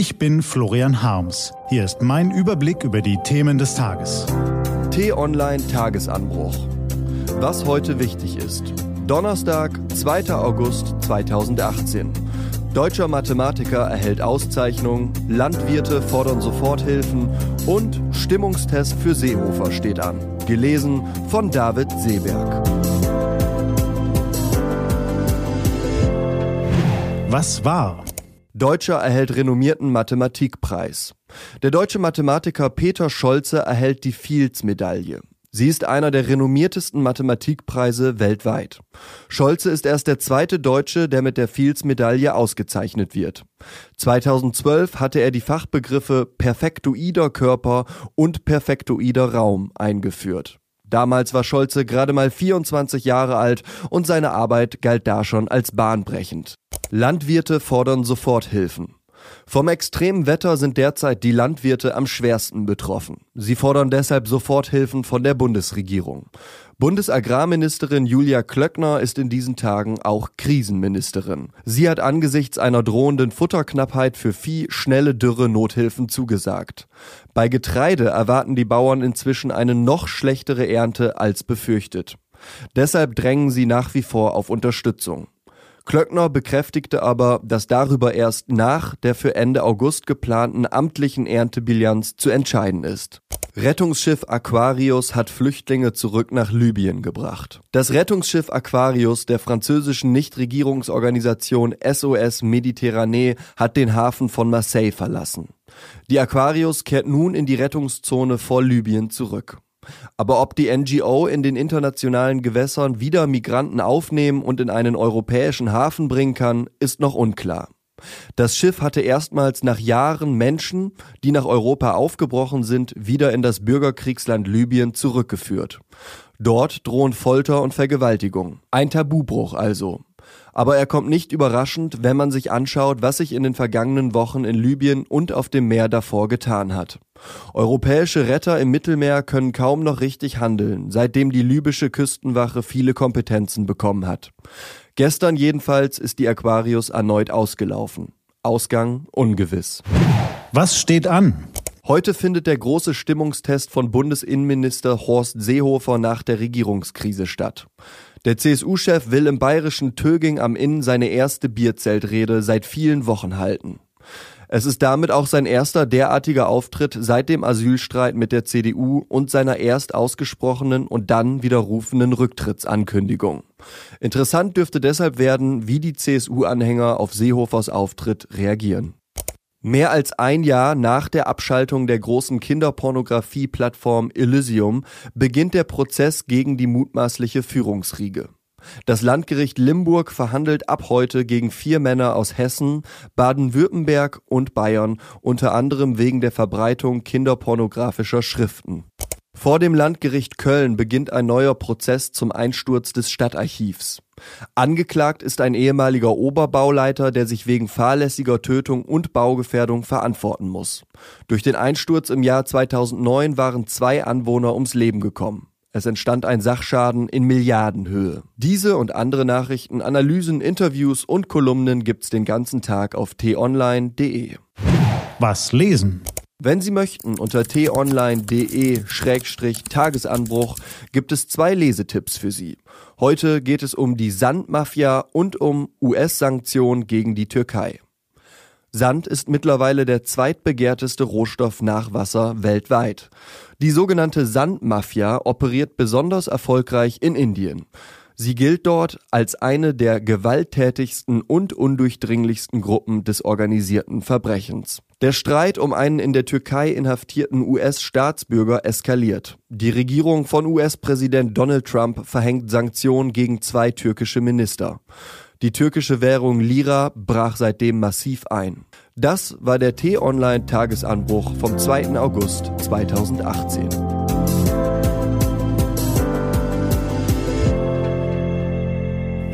Ich bin Florian Harms. Hier ist mein Überblick über die Themen des Tages. T-Online Tagesanbruch. Was heute wichtig ist. Donnerstag, 2. August 2018. Deutscher Mathematiker erhält Auszeichnung, Landwirte fordern Soforthilfen und Stimmungstest für Seehofer steht an. Gelesen von David Seeberg. Was war? Deutscher erhält renommierten Mathematikpreis. Der deutsche Mathematiker Peter Scholze erhält die Fields-Medaille. Sie ist einer der renommiertesten Mathematikpreise weltweit. Scholze ist erst der zweite Deutsche, der mit der Fields-Medaille ausgezeichnet wird. 2012 hatte er die Fachbegriffe perfektoider Körper und perfektoider Raum eingeführt. Damals war Scholze gerade mal 24 Jahre alt und seine Arbeit galt da schon als bahnbrechend. Landwirte fordern Soforthilfen. Vom extremen Wetter sind derzeit die Landwirte am schwersten betroffen. Sie fordern deshalb Soforthilfen von der Bundesregierung. Bundesagrarministerin Julia Klöckner ist in diesen Tagen auch Krisenministerin. Sie hat angesichts einer drohenden Futterknappheit für Vieh schnelle Dürre Nothilfen zugesagt. Bei Getreide erwarten die Bauern inzwischen eine noch schlechtere Ernte als befürchtet. Deshalb drängen sie nach wie vor auf Unterstützung. Klöckner bekräftigte aber, dass darüber erst nach der für Ende August geplanten amtlichen Erntebilanz zu entscheiden ist. Rettungsschiff Aquarius hat Flüchtlinge zurück nach Libyen gebracht. Das Rettungsschiff Aquarius der französischen Nichtregierungsorganisation SOS Mediterranee hat den Hafen von Marseille verlassen. Die Aquarius kehrt nun in die Rettungszone vor Libyen zurück. Aber ob die NGO in den internationalen Gewässern wieder Migranten aufnehmen und in einen europäischen Hafen bringen kann, ist noch unklar. Das Schiff hatte erstmals nach Jahren Menschen, die nach Europa aufgebrochen sind, wieder in das Bürgerkriegsland Libyen zurückgeführt. Dort drohen Folter und Vergewaltigung. Ein Tabubruch also. Aber er kommt nicht überraschend, wenn man sich anschaut, was sich in den vergangenen Wochen in Libyen und auf dem Meer davor getan hat. Europäische Retter im Mittelmeer können kaum noch richtig handeln, seitdem die libysche Küstenwache viele Kompetenzen bekommen hat. Gestern jedenfalls ist die Aquarius erneut ausgelaufen. Ausgang ungewiss. Was steht an? Heute findet der große Stimmungstest von Bundesinnenminister Horst Seehofer nach der Regierungskrise statt. Der CSU-Chef will im bayerischen Töging am Inn seine erste Bierzeltrede seit vielen Wochen halten. Es ist damit auch sein erster derartiger Auftritt seit dem Asylstreit mit der CDU und seiner erst ausgesprochenen und dann widerrufenen Rücktrittsankündigung. Interessant dürfte deshalb werden, wie die CSU-Anhänger auf Seehofers Auftritt reagieren. Mehr als ein Jahr nach der Abschaltung der großen Kinderpornografie-Plattform Elysium beginnt der Prozess gegen die mutmaßliche Führungsriege. Das Landgericht Limburg verhandelt ab heute gegen vier Männer aus Hessen, Baden-Württemberg und Bayern, unter anderem wegen der Verbreitung kinderpornografischer Schriften. Vor dem Landgericht Köln beginnt ein neuer Prozess zum Einsturz des Stadtarchivs. Angeklagt ist ein ehemaliger Oberbauleiter, der sich wegen fahrlässiger Tötung und Baugefährdung verantworten muss. Durch den Einsturz im Jahr 2009 waren zwei Anwohner ums Leben gekommen. Es entstand ein Sachschaden in Milliardenhöhe. Diese und andere Nachrichten, Analysen, Interviews und Kolumnen gibt's den ganzen Tag auf t-online.de. Was lesen? Wenn Sie möchten, unter t-online.de-tagesanbruch gibt es zwei Lesetipps für Sie. Heute geht es um die Sandmafia und um US-Sanktionen gegen die Türkei. Sand ist mittlerweile der zweitbegehrteste Rohstoff nach Wasser weltweit. Die sogenannte Sandmafia operiert besonders erfolgreich in Indien. Sie gilt dort als eine der gewalttätigsten und undurchdringlichsten Gruppen des organisierten Verbrechens. Der Streit um einen in der Türkei inhaftierten US-Staatsbürger eskaliert. Die Regierung von US-Präsident Donald Trump verhängt Sanktionen gegen zwei türkische Minister. Die türkische Währung Lira brach seitdem massiv ein. Das war der T-Online-Tagesanbruch vom 2. August 2018.